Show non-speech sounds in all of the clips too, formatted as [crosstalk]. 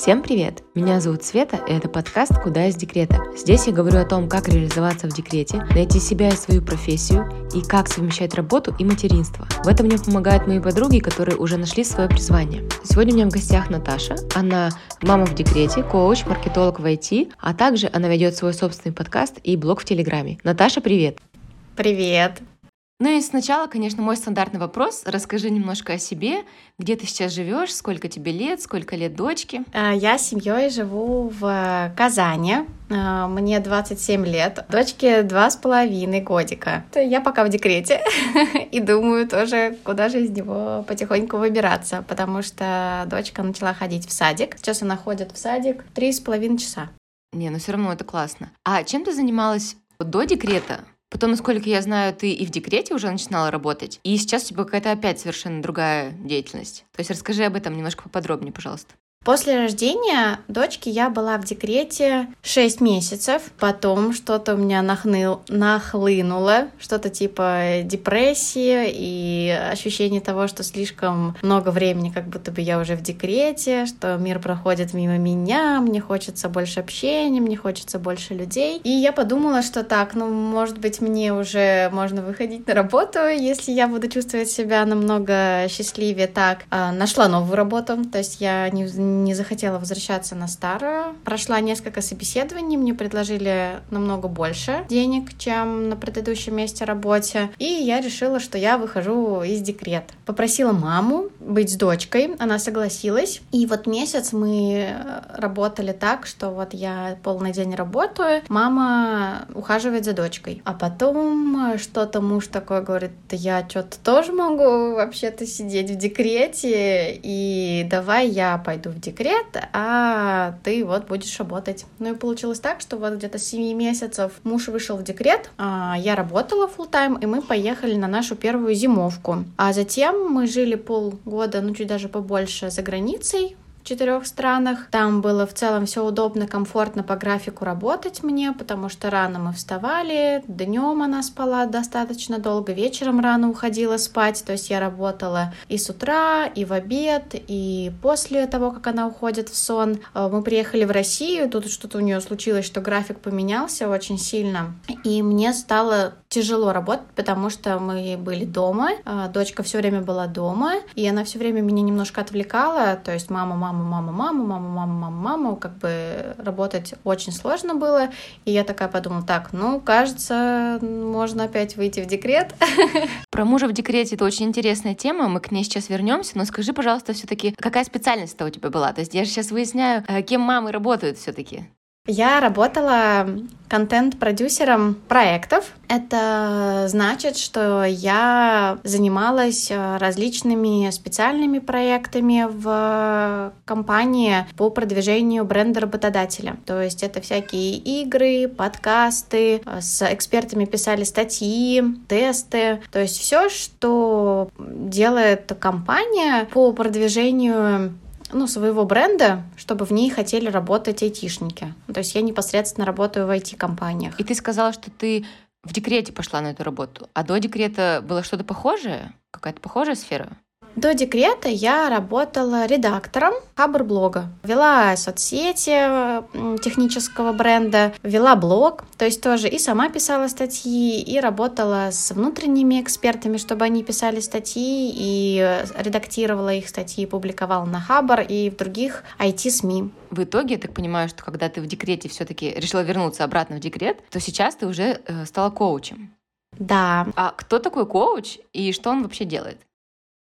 Всем привет! Меня зовут Света, и это подкаст «Куда из декрета». Здесь я говорю о том, как реализоваться в декрете, найти себя и свою профессию, и как совмещать работу и материнство. В этом мне помогают мои подруги, которые уже нашли свое призвание. Сегодня у меня в гостях Наташа. Она мама в декрете, коуч, маркетолог в IT, а также она ведет свой собственный подкаст и блог в Телеграме. Наташа, привет! Привет! Ну и сначала, конечно, мой стандартный вопрос. Расскажи немножко о себе, где ты сейчас живешь, сколько тебе лет, сколько лет дочки. А, я с семьей живу в Казани. А, мне 27 лет, дочке два с половиной годика. Я пока в декрете [laughs] и думаю тоже, куда же из него потихоньку выбираться, потому что дочка начала ходить в садик. Сейчас она ходит в садик три с половиной часа. Не, ну все равно это классно. А чем ты занималась до декрета? Потом, насколько я знаю, ты и в декрете уже начинала работать, и сейчас у тебя какая-то опять совершенно другая деятельность. То есть расскажи об этом немножко поподробнее, пожалуйста. После рождения дочки я была в декрете 6 месяцев. Потом что-то у меня нахныл, нахлынуло, что-то типа депрессии и ощущение того, что слишком много времени, как будто бы я уже в декрете, что мир проходит мимо меня, мне хочется больше общения, мне хочется больше людей. И я подумала, что так, ну, может быть, мне уже можно выходить на работу, если я буду чувствовать себя намного счастливее так. А, нашла новую работу, то есть я не не захотела возвращаться на старую. Прошла несколько собеседований, мне предложили намного больше денег, чем на предыдущем месте работе. И я решила, что я выхожу из декрета. Попросила маму быть с дочкой, она согласилась. И вот месяц мы работали так, что вот я полный день работаю, мама ухаживает за дочкой. А потом что-то муж такой говорит, я что-то тоже могу вообще-то сидеть в декрете, и давай я пойду в декрет, а ты вот будешь работать. Ну и получилось так, что вот где-то 7 месяцев муж вышел в декрет, а я работала full тайм и мы поехали на нашу первую зимовку. А затем мы жили полгода, ну чуть даже побольше, за границей, четырех странах. Там было в целом все удобно, комфортно по графику работать мне, потому что рано мы вставали, днем она спала достаточно долго, вечером рано уходила спать, то есть я работала и с утра, и в обед, и после того, как она уходит в сон. Э, мы приехали в Россию, тут что-то у нее случилось, что график поменялся очень сильно, и мне стало тяжело работать, потому что мы были дома, э, дочка все время была дома, и она все время меня немножко отвлекала, то есть мама, мама, мама, мама, мама, мама, мама, мама, как бы работать очень сложно было, и я такая подумала, так, ну, кажется, можно опять выйти в декрет. [laughs] Про мужа в декрете это очень интересная тема, мы к ней сейчас вернемся, но скажи, пожалуйста, все-таки, какая специальность-то у тебя была? То есть я же сейчас выясняю, э, кем мамы работают все-таки. Я работала контент-продюсером проектов. Это значит, что я занималась э, различными специальными проектами в компании по продвижению бренда работодателя. То есть это всякие игры, подкасты, э, с экспертами писали статьи, тесты. То есть все, что делает компания по продвижению ну, своего бренда, чтобы в ней хотели работать айтишники. То есть я непосредственно работаю в IT-компаниях. И ты сказала, что ты в декрете пошла на эту работу, а до декрета было что-то похожее? Какая-то похожая сфера? До декрета я работала редактором Хабр-блога. Вела соцсети технического бренда, вела блог, то есть тоже и сама писала статьи, и работала с внутренними экспертами, чтобы они писали статьи, и редактировала их статьи, публиковала на Хабр и в других IT-СМИ. В итоге, я так понимаю, что когда ты в декрете все-таки решила вернуться обратно в декрет, то сейчас ты уже э, стала коучем. Да. А кто такой коуч и что он вообще делает?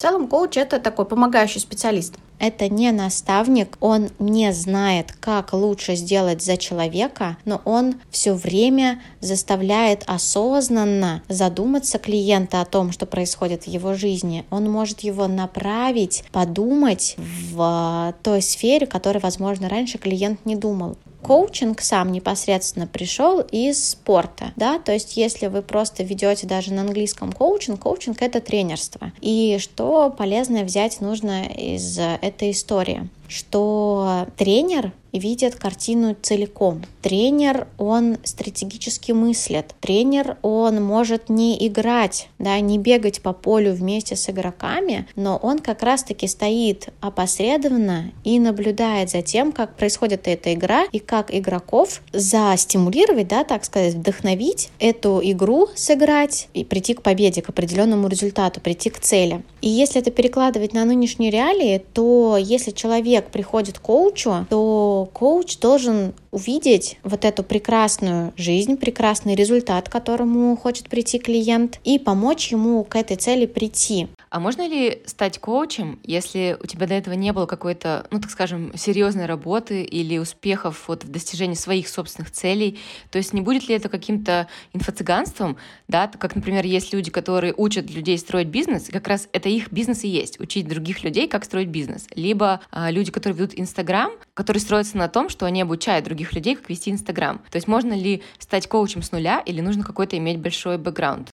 В целом коуч это такой помогающий специалист. Это не наставник, он не знает, как лучше сделать за человека, но он все время заставляет осознанно задуматься клиента о том, что происходит в его жизни. Он может его направить, подумать в той сфере, которой, возможно, раньше клиент не думал коучинг сам непосредственно пришел из спорта, да, то есть если вы просто ведете даже на английском коучинг, коучинг это тренерство. И что полезное взять нужно из этой истории? Что тренер видит картину целиком. Тренер, он стратегически мыслит. Тренер, он может не играть, да, не бегать по полю вместе с игроками, но он как раз-таки стоит опосредованно и наблюдает за тем, как происходит эта игра и как игроков застимулировать, да, так сказать, вдохновить эту игру сыграть и прийти к победе, к определенному результату, прийти к цели. И если это перекладывать на нынешние реалии, то если человек приходит к коучу, то коуч должен увидеть вот эту прекрасную жизнь, прекрасный результат, к которому хочет прийти клиент, и помочь ему к этой цели прийти. А можно ли стать коучем, если у тебя до этого не было какой-то, ну так скажем, серьезной работы или успехов вот в достижении своих собственных целей? То есть не будет ли это каким-то инфо-цыганством, да, как, например, есть люди, которые учат людей строить бизнес, и как раз это их бизнес и есть, учить других людей, как строить бизнес. Либо а, люди, которые ведут Инстаграм, которые строятся на том, что они обучают других людей, как вести Инстаграм. То есть можно ли стать коучем с нуля или нужно какой-то иметь большой бэкграунд?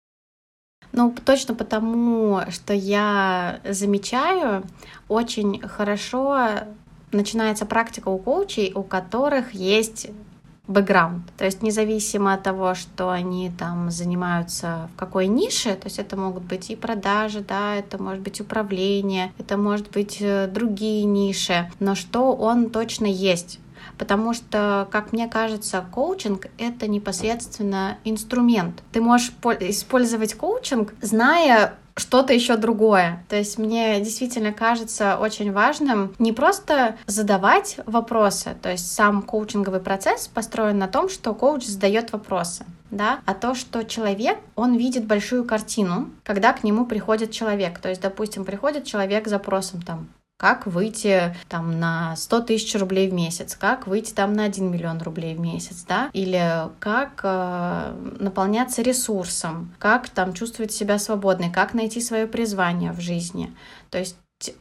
Ну, точно потому, что я замечаю, очень хорошо начинается практика у коучей, у которых есть бэкграунд. То есть независимо от того, что они там занимаются в какой нише, то есть это могут быть и продажи, да, это может быть управление, это может быть э, другие ниши, но что он точно есть потому что, как мне кажется, коучинг — это непосредственно инструмент. Ты можешь использовать коучинг, зная что-то еще другое. То есть мне действительно кажется очень важным не просто задавать вопросы, то есть сам коучинговый процесс построен на том, что коуч задает вопросы, да, а то, что человек, он видит большую картину, когда к нему приходит человек. То есть, допустим, приходит человек с запросом там, как выйти там на 100 тысяч рублей в месяц, как выйти там на 1 миллион рублей в месяц, да, или как э, наполняться ресурсом, как там чувствовать себя свободной, как найти свое призвание в жизни. То есть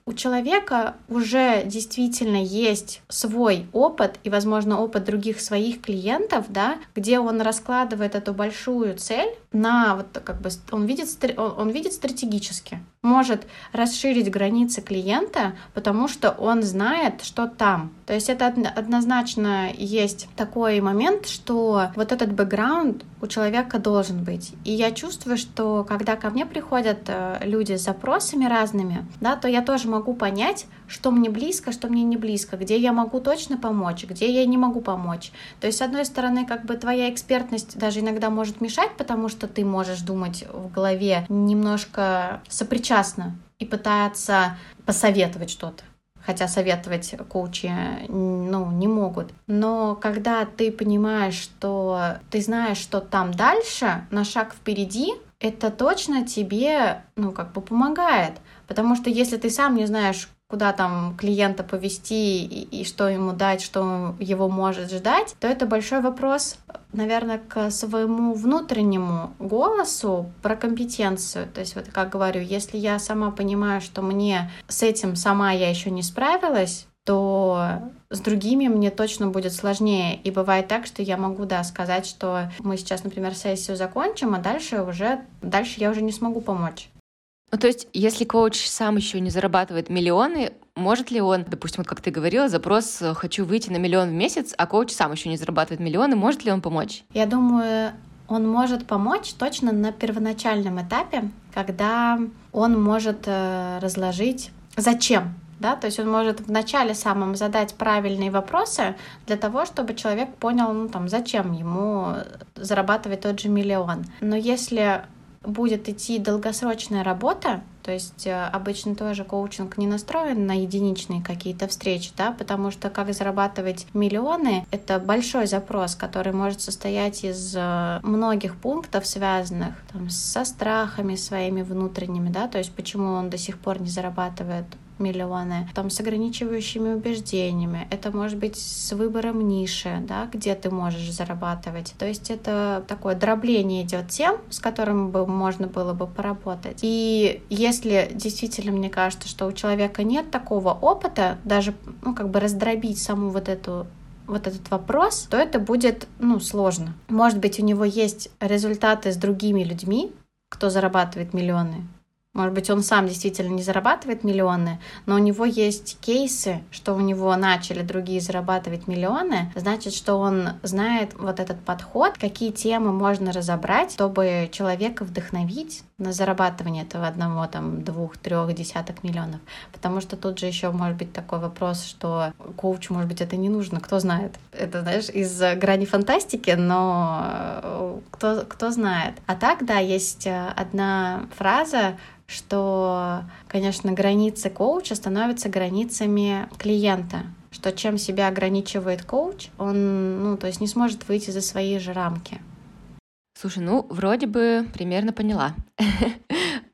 у человека уже действительно есть свой опыт и, возможно, опыт других своих клиентов, да, где он раскладывает эту большую цель на вот как бы он видит он видит стратегически, может расширить границы клиента, потому что он знает, что там. То есть это однозначно есть такой момент, что вот этот бэкграунд у человека должен быть. И я чувствую, что когда ко мне приходят э, люди с запросами разными, да, то я тоже могу понять, что мне близко, что мне не близко, где я могу точно помочь, где я не могу помочь. То есть, с одной стороны, как бы твоя экспертность даже иногда может мешать, потому что ты можешь думать в голове немножко сопричастно и пытаться посоветовать что-то хотя советовать коучи ну, не могут. Но когда ты понимаешь, что ты знаешь, что там дальше, на шаг впереди, это точно тебе, ну, как бы помогает. Потому что если ты сам не знаешь, куда там клиента повести и, и что ему дать, что его может ждать, то это большой вопрос, наверное, к своему внутреннему голосу про компетенцию. То есть вот как говорю, если я сама понимаю, что мне с этим сама я еще не справилась, то с другими мне точно будет сложнее. И бывает так, что я могу, да, сказать, что мы сейчас, например, сессию закончим, а дальше уже, дальше я уже не смогу помочь. Ну, то есть, если коуч сам еще не зарабатывает миллионы, может ли он, допустим, вот как ты говорила, запрос э, «хочу выйти на миллион в месяц», а коуч сам еще не зарабатывает миллионы, может ли он помочь? Я думаю, он может помочь точно на первоначальном этапе, когда он может э, разложить, зачем да, то есть он может вначале самом задать правильные вопросы для того, чтобы человек понял, ну там, зачем ему зарабатывать тот же миллион. Но если будет идти долгосрочная работа, то есть э, обычно тоже коучинг не настроен на единичные какие-то встречи, да, потому что как зарабатывать миллионы — это большой запрос, который может состоять из э, многих пунктов, связанных там, со страхами своими внутренними, да, то есть почему он до сих пор не зарабатывает миллионы, там с ограничивающими убеждениями. Это может быть с выбором ниши, да, где ты можешь зарабатывать. То есть это такое дробление идет тем, с которым бы можно было бы поработать. И если действительно мне кажется, что у человека нет такого опыта, даже ну, как бы раздробить саму вот эту вот этот вопрос, то это будет, ну, сложно. Может быть, у него есть результаты с другими людьми, кто зарабатывает миллионы, Может быть, он сам действительно не зарабатывает миллионы, но у него есть кейсы, что у него начали другие зарабатывать миллионы, значит, что он знает вот этот подход, какие темы можно разобрать, чтобы человека вдохновить на зарабатывание этого одного, там, двух, трех десяток миллионов. Потому что тут же еще может быть такой вопрос, что коучу, может быть, это не нужно, кто знает. Это, знаешь, из грани фантастики, но э, кто, кто знает. А так, да, есть э, одна фраза, что, конечно, границы коуча становятся границами клиента что чем себя ограничивает коуч, он, ну, то есть не сможет выйти за свои же рамки. Слушай, ну, вроде бы примерно поняла. [laughs]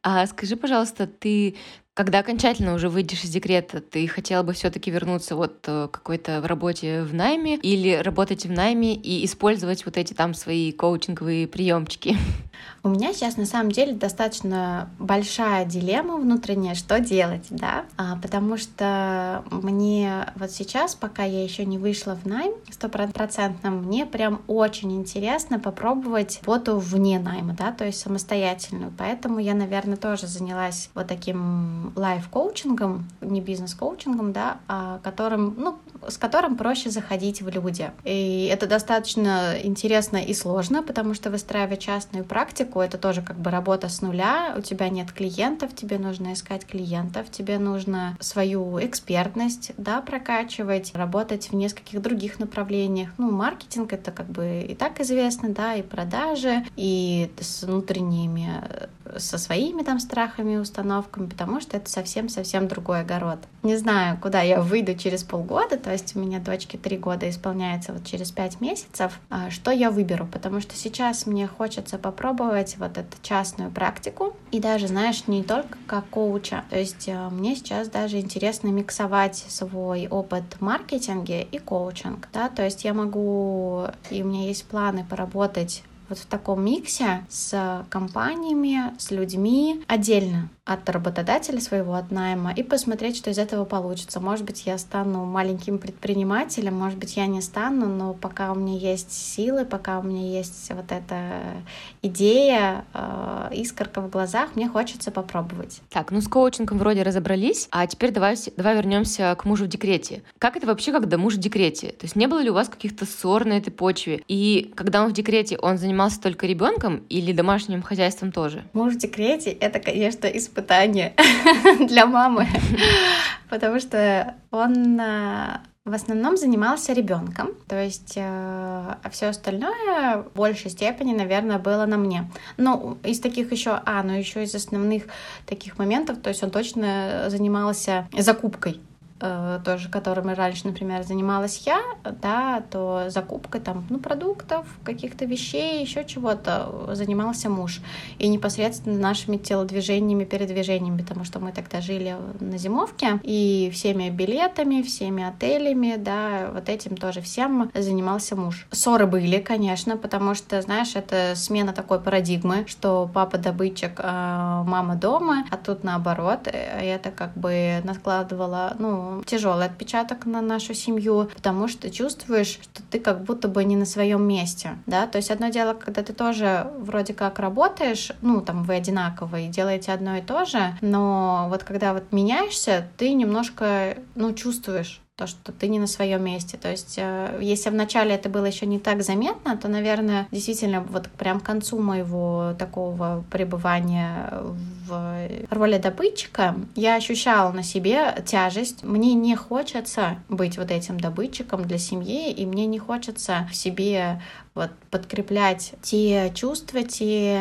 А скажи, пожалуйста, ты когда окончательно уже выйдешь из декрета, ты хотела бы все-таки вернуться вот э, какой-то в работе в найме или работать в найме и использовать вот эти там свои коучинговые приемчики? [laughs] У меня сейчас на самом деле достаточно большая дилемма внутренняя, что делать, да, а, потому что мне вот сейчас, пока я еще не вышла в найм стопроцентно, мне прям очень интересно попробовать работу вне найма, да, то есть самостоятельную, поэтому я, наверное, тоже занялась вот таким лайф-коучингом, не бизнес-коучингом, да, а которым, ну, с которым проще заходить в люди. И это достаточно интересно и сложно, потому что выстраивать частную практику, это тоже как бы работа с нуля, у тебя нет клиентов, тебе нужно искать клиентов, тебе нужно свою экспертность, да, прокачивать, работать в нескольких других направлениях. Ну, маркетинг — это как бы и так известно, да, и продажи, и с внутренними со своими там страхами и установками, потому что это совсем-совсем другой огород. Не знаю, куда я выйду через полгода, то есть у меня дочке три года исполняется вот через пять месяцев, а, что я выберу, потому что сейчас мне хочется попробовать вот эту частную практику, и даже, знаешь, не только как коуча, то есть а, мне сейчас даже интересно миксовать свой опыт в маркетинге и коучинг, да, то есть я могу, и у меня есть планы поработать вот в таком миксе с компаниями, с людьми отдельно от работодателя своего, от найма, и посмотреть, что из этого получится. Может быть, я стану маленьким предпринимателем, может быть, я не стану, но пока у меня есть силы, пока у меня есть вот эта идея, э, искорка в глазах, мне хочется попробовать. Так, ну с коучингом вроде разобрались, а теперь давай, давай вернемся к мужу в декрете. Как это вообще, когда муж в декрете? То есть не было ли у вас каких-то ссор на этой почве? И когда он в декрете, он занимался только ребенком или домашним хозяйством тоже? Муж в декрете — это, конечно, испытание испытание [laughs] для мамы, потому что он э, в основном занимался ребенком, то есть э, а все остальное в большей степени, наверное, было на мне. Ну, из таких еще, а, ну еще из основных таких моментов, то есть он точно занимался закупкой тоже которыми раньше, например, занималась я, да, то закупкой там, ну, продуктов, каких-то вещей, еще чего-то занимался муж. И непосредственно нашими телодвижениями, передвижениями, потому что мы тогда жили на зимовке, и всеми билетами, всеми отелями, да, вот этим тоже всем занимался муж. Ссоры были, конечно, потому что, знаешь, это смена такой парадигмы, что папа добытчик, а мама дома, а тут наоборот, и это как бы накладывало, ну, тяжелый отпечаток на нашу семью, потому что чувствуешь, что ты как будто бы не на своем месте, да, то есть одно дело, когда ты тоже вроде как работаешь, ну, там, вы одинаковые, делаете одно и то же, но вот когда вот меняешься, ты немножко, ну, чувствуешь, то, что ты не на своем месте. То есть, э, если вначале это было еще не так заметно, то, наверное, действительно, вот прям к концу моего такого пребывания в роли добытчика я ощущала на себе тяжесть. Мне не хочется быть вот этим добытчиком для семьи, и мне не хочется в себе вот, подкреплять те чувства, те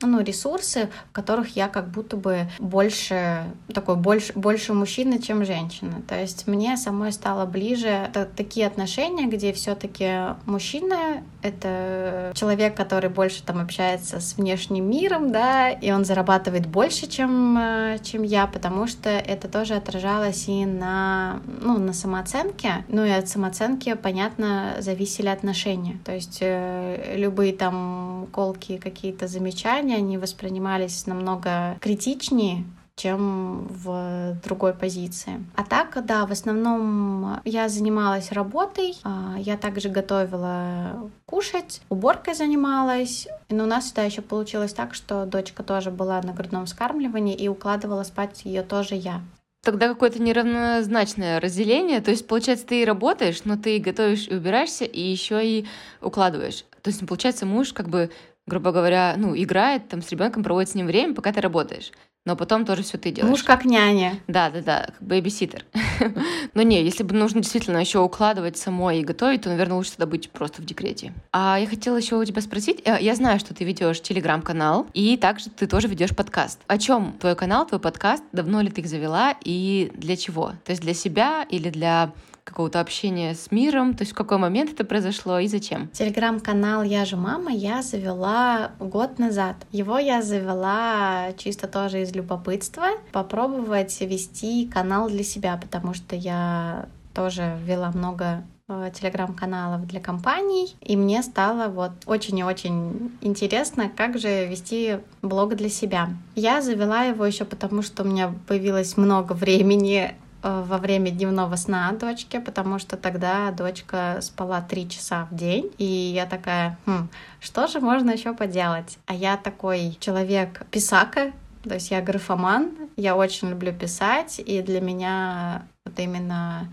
ну, ресурсы, в которых я как будто бы больше такой больше, больше мужчина, чем женщина. То есть мне самой стало ближе такие отношения, где все-таки мужчина — это человек, который больше там общается с внешним миром, да, и он зарабатывает больше, чем, э, чем я, потому что это тоже отражалось и на, ну, на самооценке, ну и от самооценки, понятно, зависели отношения. То есть э, любые там колки, какие-то замечания, они воспринимались намного критичнее, чем в другой позиции. А так, да, в основном я занималась работой, а, я также готовила кушать, уборкой занималась, но у нас всегда еще получилось так, что дочка тоже была на грудном вскармливании и укладывала спать ее тоже я. Тогда какое-то неравнозначное разделение. То есть, получается, ты и работаешь, но ты и готовишь, и убираешься, и еще и укладываешь. То есть, получается, муж как бы, грубо говоря, ну, играет там с ребенком, проводит с ним время, пока ты работаешь но потом тоже все ты делаешь. Муж как няня. Да, да, да, как babysitter. [laughs] но не, если бы нужно действительно еще укладывать самой и готовить, то, наверное, лучше тогда быть просто в декрете. А я хотела еще у тебя спросить, э, я знаю, что ты ведешь телеграм-канал, и также ты тоже ведешь подкаст. О чем твой канал, твой подкаст? Давно ли ты их завела и для чего? То есть для себя или для какого-то общения с миром? То есть в какой момент это произошло и зачем? Телеграм-канал «Я же мама» я завела год назад. Его я завела чисто тоже из любопытства, попробовать вести канал для себя, потому что я тоже вела много э, телеграм-каналов для компаний, и мне стало вот очень и очень интересно, как же вести блог для себя. Я завела его еще потому, что у меня появилось много времени во время дневного сна дочке, потому что тогда дочка спала три часа в день, и я такая, хм, что же можно еще поделать? А я такой человек писака, то есть я графоман, я очень люблю писать, и для меня вот именно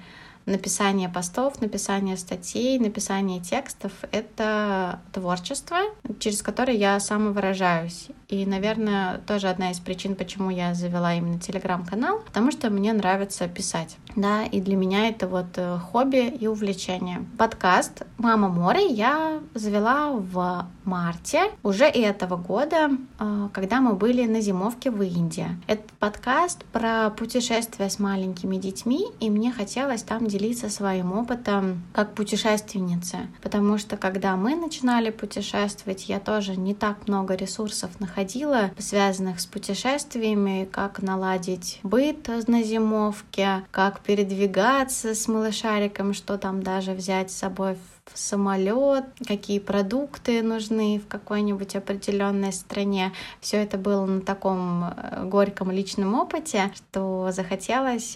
написание постов, написание статей, написание текстов — это творчество, через которое я самовыражаюсь. И, наверное, тоже одна из причин, почему я завела именно телеграм-канал, потому что мне нравится писать. Да, и для меня это вот э, хобби и увлечение. Подкаст «Мама море» я завела в марте уже этого года, э, когда мы были на зимовке в Индии. Этот подкаст про путешествия с маленькими детьми, и мне хотелось там делиться своим опытом как путешественница, потому что когда мы начинали путешествовать, я тоже не так много ресурсов находила, связанных с путешествиями, как наладить быт на зимовке, как передвигаться с малышариком, что там даже взять с собой в самолет, какие продукты нужны в какой-нибудь определенной стране. Все это было на таком э, горьком личном опыте, что захотелось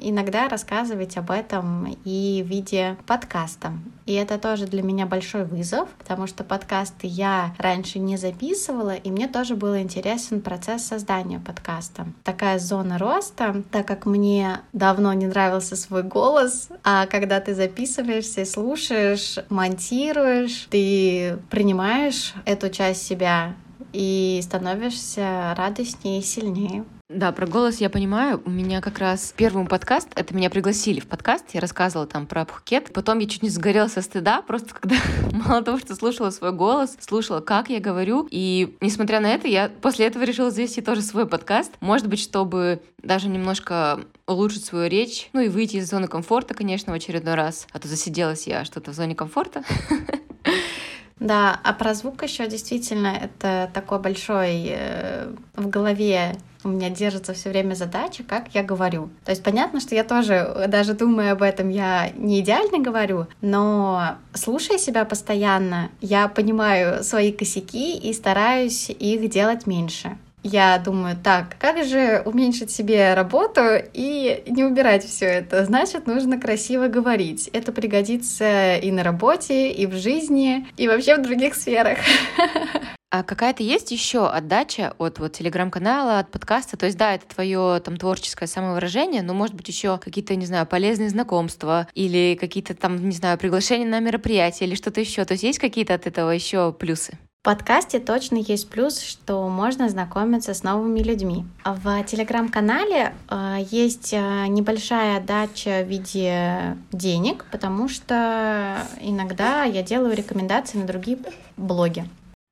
иногда рассказывать об этом и в виде подкаста. И это тоже для меня большой вызов, потому что подкасты я раньше не записывала, и мне тоже был интересен процесс создания подкаста. Такая зона роста, так как мне давно не нравился свой голос, а когда ты записываешься, слушаешь, монтируешь, ты принимаешь эту часть себя и становишься радостнее и сильнее. Да, про голос я понимаю. У меня как раз первый подкаст, это меня пригласили в подкаст, я рассказывала там про Пхукет. Потом я чуть не сгорела со стыда, просто когда [laughs] мало того, что слушала свой голос, слушала, как я говорю. И несмотря на это, я после этого решила завести тоже свой подкаст. Может быть, чтобы даже немножко улучшить свою речь, ну и выйти из зоны комфорта, конечно, в очередной раз. А то засиделась я что-то в зоне комфорта. [laughs] Да, а про звук еще действительно это такой большой э, в голове у меня держится все время задача, как я говорю. То есть понятно, что я тоже, даже думая об этом, я не идеально говорю, но слушая себя постоянно, я понимаю свои косяки и стараюсь их делать меньше я думаю, так, как же уменьшить себе работу и не убирать все это? Значит, нужно красиво говорить. Это пригодится и на работе, и в жизни, и вообще в других сферах. [laughs] А какая-то есть еще отдача от вот телеграм-канала, от подкаста? То есть, да, это твое там творческое самовыражение, но может быть еще какие-то, не знаю, полезные знакомства или какие-то там, не знаю, приглашения на мероприятия или что-то еще. То есть есть какие-то от этого еще плюсы? В подкасте точно есть плюс, что можно знакомиться с новыми людьми. В телеграм-канале э, есть э, небольшая отдача в виде денег, потому что иногда я делаю рекомендации на другие блоги.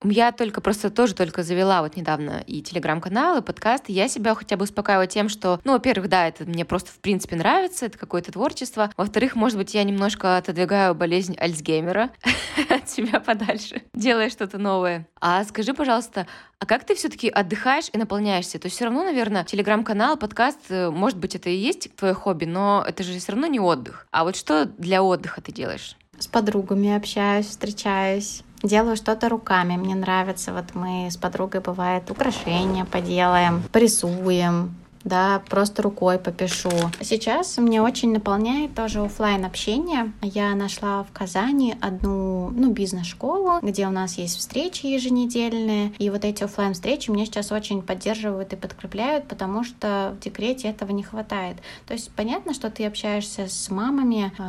Я только просто тоже только завела вот недавно и телеграм-канал, и подкаст, и я себя хотя бы успокаиваю тем, что, ну, во-первых, да, это мне просто в принципе нравится, это какое-то творчество. Во-вторых, может быть, я немножко отодвигаю болезнь Альцгеймера [laughs] от себя подальше, делая что-то новое. А скажи, пожалуйста, а как ты все-таки отдыхаешь и наполняешься? То есть все равно, наверное, телеграм-канал, подкаст, э, может быть, это и есть твое хобби, но это же все равно не отдых. А вот что для отдыха ты делаешь? С подругами общаюсь, встречаюсь делаю что-то руками. Мне нравится, вот мы с подругой, бывает, украшения поделаем, порисуем, да, просто рукой попишу. Сейчас меня очень наполняет тоже офлайн общение. Я нашла в Казани одну, ну, бизнес-школу, где у нас есть встречи еженедельные, и вот эти офлайн встречи меня сейчас очень поддерживают и подкрепляют, потому что в декрете этого не хватает. То есть понятно, что ты общаешься с мамами э,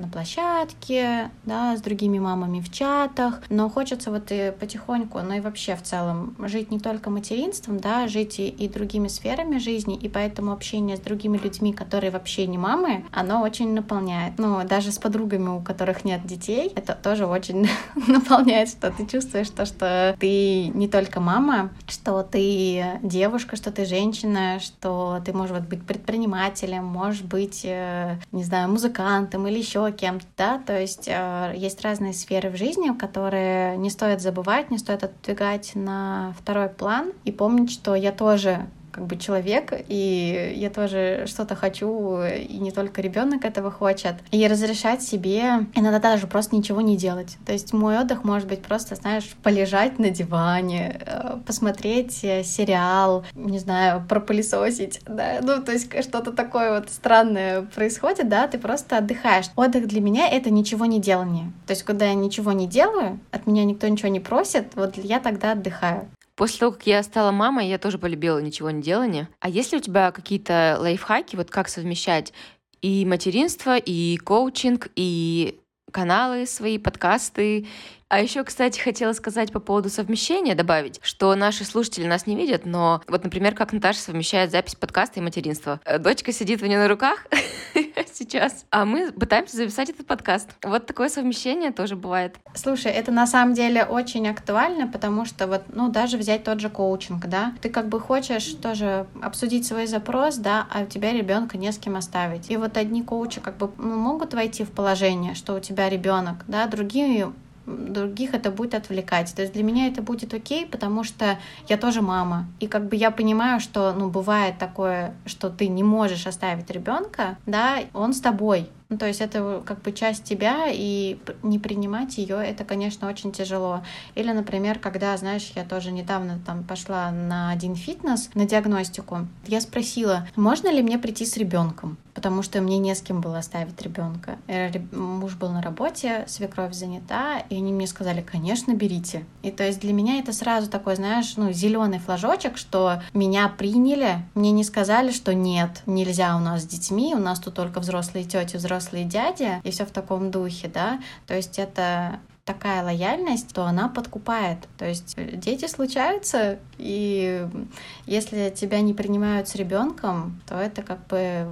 на площадке, да, с другими мамами в чатах, но хочется вот и потихоньку, ну и вообще в целом жить не только материнством, да, жить и, и другими сферами жизни, и поэтому общение с другими людьми, которые вообще не мамы, оно очень наполняет. Ну, даже с подругами, у которых нет детей, это тоже очень [laughs] наполняет, что ты чувствуешь то, что ты не только мама, что ты девушка, что ты женщина, что ты можешь вот быть предпринимателем, можешь быть, э, не знаю, музыкантом или еще кем-то, да, то есть э, есть разные сферы в жизни, которые не стоит забывать, не стоит отодвигать на второй план и помнить, что я тоже как бы человек, и я тоже что-то хочу, и не только ребенок этого хочет. И разрешать себе иногда даже просто ничего не делать. То есть мой отдых может быть просто, знаешь, полежать на диване, э, посмотреть э, сериал, не знаю, пропылесосить, да, ну, то есть что-то такое вот странное происходит, да, ты просто отдыхаешь. Отдых для меня — это ничего не делание. То есть, когда я ничего не делаю, от меня никто ничего не просит, вот я тогда отдыхаю. После того, как я стала мамой, я тоже полюбила ничего не делание. А есть ли у тебя какие-то лайфхаки, вот как совмещать и материнство, и коучинг, и каналы свои, подкасты, а еще, кстати, хотела сказать по поводу совмещения, добавить, что наши слушатели нас не видят, но вот, например, как Наташа совмещает запись подкаста и материнство. Э, дочка сидит у нее на руках [laughs] сейчас, а мы пытаемся записать этот подкаст. Вот такое совмещение тоже бывает. Слушай, это на самом деле очень актуально, потому что вот, ну, даже взять тот же коучинг, да, ты как бы хочешь тоже обсудить свой запрос, да, а у тебя ребенка не с кем оставить. И вот одни коучи как бы ну, могут войти в положение, что у тебя ребенок, да, другие других это будет отвлекать. То есть для меня это будет окей, потому что я тоже мама. И как бы я понимаю, что, ну, бывает такое, что ты не можешь оставить ребенка, да, он с тобой. Ну, то есть это как бы часть тебя, и не принимать ее, это, конечно, очень тяжело. Или, например, когда, знаешь, я тоже недавно там пошла на один фитнес, на диагностику, я спросила, можно ли мне прийти с ребенком? Потому что мне не с кем было оставить ребенка. Э, муж был на работе, свекровь занята, и они мне сказали, конечно, берите. И то есть для меня это сразу такой, знаешь, ну, зеленый флажочек, что меня приняли, мне не сказали, что нет, нельзя у нас с детьми, у нас тут только взрослые тети, взрослые дяди, и все в таком духе, да. То есть это такая лояльность, то она подкупает. То есть э, дети случаются, и если тебя не принимают с ребенком, то это как бы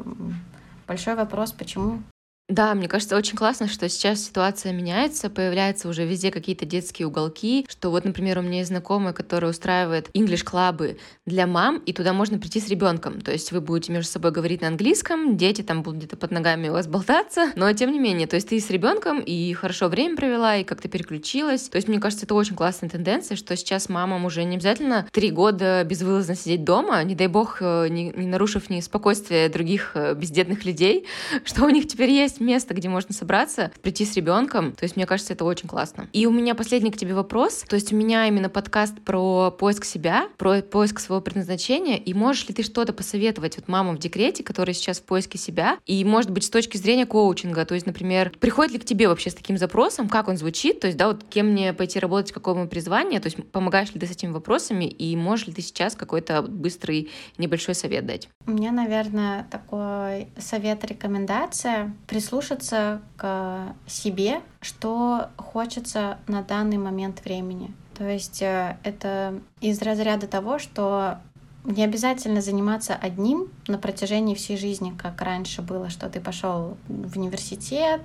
большой вопрос, почему да, мне кажется, очень классно, что сейчас ситуация меняется, появляются уже везде какие-то детские уголки, что вот, например, у меня есть знакомая, которая устраивает English-клабы для мам, и туда можно прийти с ребенком. То есть вы будете между собой говорить на английском, дети там будут где-то под ногами у вас болтаться, но тем не менее, то есть ты с ребенком и хорошо время провела, и как-то переключилась. То есть мне кажется, это очень классная тенденция, что сейчас мамам уже не обязательно три года безвылазно сидеть дома, не дай бог, э, не, не нарушив ни спокойствие других э, бездетных людей, [laughs] что у них теперь есть место, где можно собраться, прийти с ребенком. То есть, мне кажется, это очень классно. И у меня последний к тебе вопрос. То есть, у меня именно подкаст про поиск себя, про поиск своего предназначения. И можешь ли ты что-то посоветовать вот мамам в декрете, которые сейчас в поиске себя? И, может быть, с точки зрения коучинга, то есть, например, приходит ли к тебе вообще с таким запросом, как он звучит? То есть, да, вот кем мне пойти работать, какое мое призвание? То есть, помогаешь ли ты с этими вопросами? И можешь ли ты сейчас какой-то быстрый небольшой совет дать? У меня, наверное, такой совет, рекомендация. Прислушаться к себе, что хочется на данный момент времени. То есть э, это из разряда того, что не обязательно заниматься одним на протяжении всей жизни, как раньше было, что ты пошел в университет,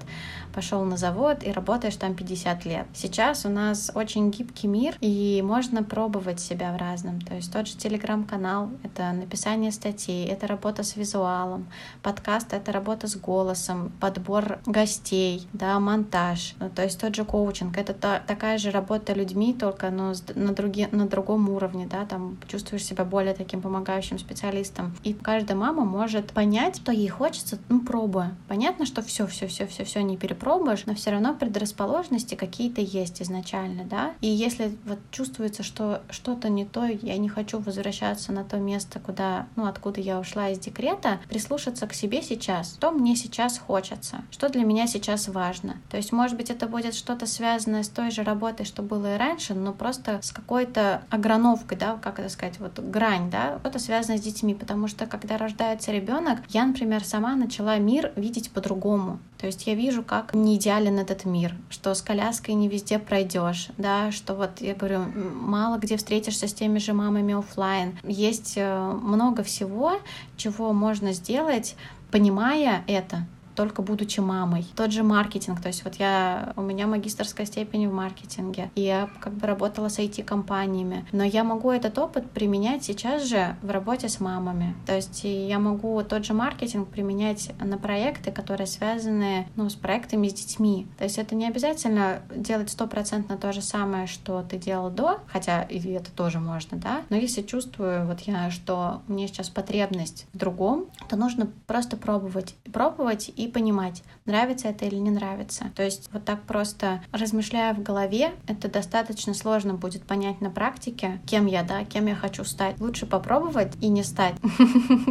пошел на завод и работаешь там 50 лет. Сейчас у нас очень гибкий мир, и можно пробовать себя в разном. То есть тот же телеграм-канал — это написание статей, это работа с визуалом, подкаст — это работа с голосом, подбор гостей, да, монтаж. Ну, то есть тот же коучинг — это та, такая же работа людьми, только но на, други, на другом уровне, да, там чувствуешь себя более таким помогающим специалистом. И каждая мама может понять, что ей хочется, ну, пробуя. Понятно, что все, все, все, все, все не перепробуешь, пробуешь, но все равно предрасположенности какие-то есть изначально, да. И если вот чувствуется, что что-то не то, я не хочу возвращаться на то место, куда, ну, откуда я ушла из декрета, прислушаться к себе сейчас, что мне сейчас хочется, что для меня сейчас важно. То есть, может быть, это будет что-то связанное с той же работой, что было и раньше, но просто с какой-то ограновкой, да, как это сказать, вот грань, да, что-то связано с детьми, потому что когда рождается ребенок, я, например, сама начала мир видеть по-другому. То есть я вижу, как не идеален этот мир, что с коляской не везде пройдешь, да, что вот я говорю, мало где встретишься с теми же мамами офлайн. Есть э, много всего, чего можно сделать, понимая это, только будучи мамой. Тот же маркетинг, то есть вот я, у меня магистрская степень в маркетинге, и я как бы работала с IT-компаниями, но я могу этот опыт применять сейчас же в работе с мамами. То есть я могу тот же маркетинг применять на проекты, которые связаны ну, с проектами с детьми. То есть это не обязательно делать стопроцентно то же самое, что ты делал до, хотя и это тоже можно, да, но если чувствую вот я, что мне сейчас потребность в другом, то нужно просто пробовать, пробовать и и понимать, нравится это или не нравится. То есть вот так просто размышляя в голове, это достаточно сложно будет понять на практике, кем я, да, кем я хочу стать. Лучше попробовать и не стать,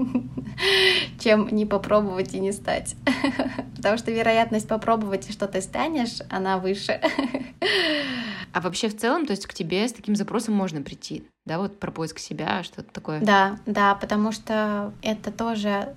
[laughs] чем не попробовать и не стать. [laughs] Потому что вероятность попробовать и что ты станешь, она выше. А вообще в целом, то есть к тебе с таким запросом можно прийти, да, вот про поиск себя, что-то такое? Да, да, потому что это тоже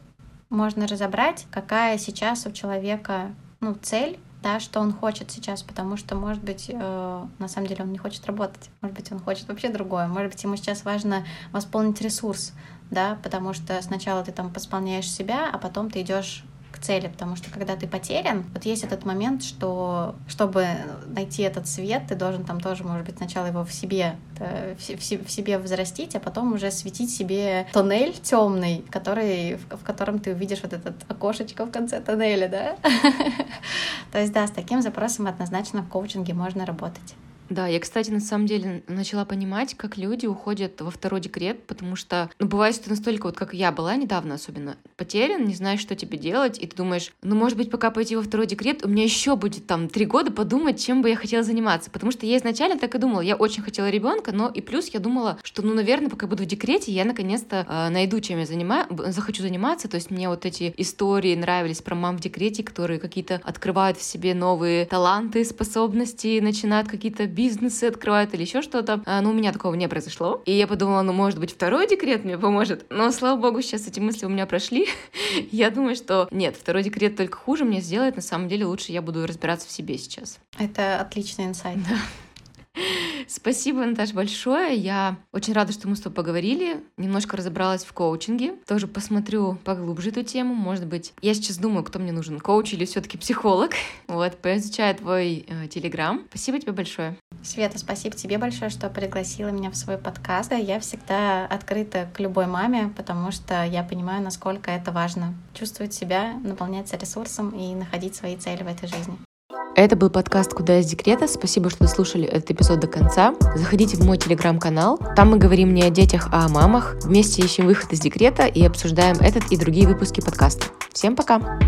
можно разобрать, какая сейчас у человека ну, цель, да, что он хочет сейчас, потому что, может быть, э, на самом деле он не хочет работать, может быть, он хочет вообще другое, может быть, ему сейчас важно восполнить ресурс, да, потому что сначала ты там восполняешь себя, а потом ты идешь к цели, потому что когда ты потерян, вот есть этот момент, что чтобы найти этот свет, ты должен там тоже, может быть, сначала его в себе, э, в, в себе взрастить, а потом уже светить себе тоннель темный, который, в, в котором ты увидишь вот этот окошечко в конце тоннеля, да? [laughs] То есть, да, с таким запросом однозначно в коучинге можно работать. Да, я, кстати, на самом деле начала понимать, как люди уходят во второй декрет, потому что, ну, бывает, что ты настолько, вот как я была недавно особенно, потерян, не знаешь, что тебе делать, и ты думаешь, ну, может быть, пока пойти во второй декрет, у меня еще будет там три года подумать, чем бы я хотела заниматься, потому что я изначально так и думала, я очень хотела ребенка, но и плюс я думала, что, ну, наверное, пока буду в декрете, я наконец-то э, найду, чем я занимаю, захочу заниматься, то есть мне вот эти истории нравились про мам в декрете, которые какие-то открывают в себе новые таланты, способности, начинают какие-то бизнесы открывают или еще что-то. А, но у меня такого не произошло. И я подумала, ну, может быть, второй декрет мне поможет. Но, слава богу, сейчас эти мысли у меня прошли. [laughs] я думаю, что нет, второй декрет только хуже мне сделает. На самом деле лучше я буду разбираться в себе сейчас. Это отличный инсайт. Да. Спасибо, Наташа, большое. Я очень рада, что мы с тобой поговорили. Немножко разобралась в коучинге. Тоже посмотрю поглубже эту тему. Может быть, я сейчас думаю, кто мне нужен, коуч или все таки психолог. [laughs] Вот, поизучаю твой э, телеграм. Спасибо тебе большое. Света, спасибо тебе большое, что пригласила меня в свой подкаст. Я всегда открыта к любой маме, потому что я понимаю, насколько это важно. Чувствовать себя, наполняться ресурсом и находить свои цели в этой жизни. Это был подкаст «Куда из декрета». Спасибо, что слушали этот эпизод до конца. Заходите в мой телеграм-канал. Там мы говорим не о детях, а о мамах. Вместе ищем выход из декрета и обсуждаем этот и другие выпуски подкаста. Всем пока!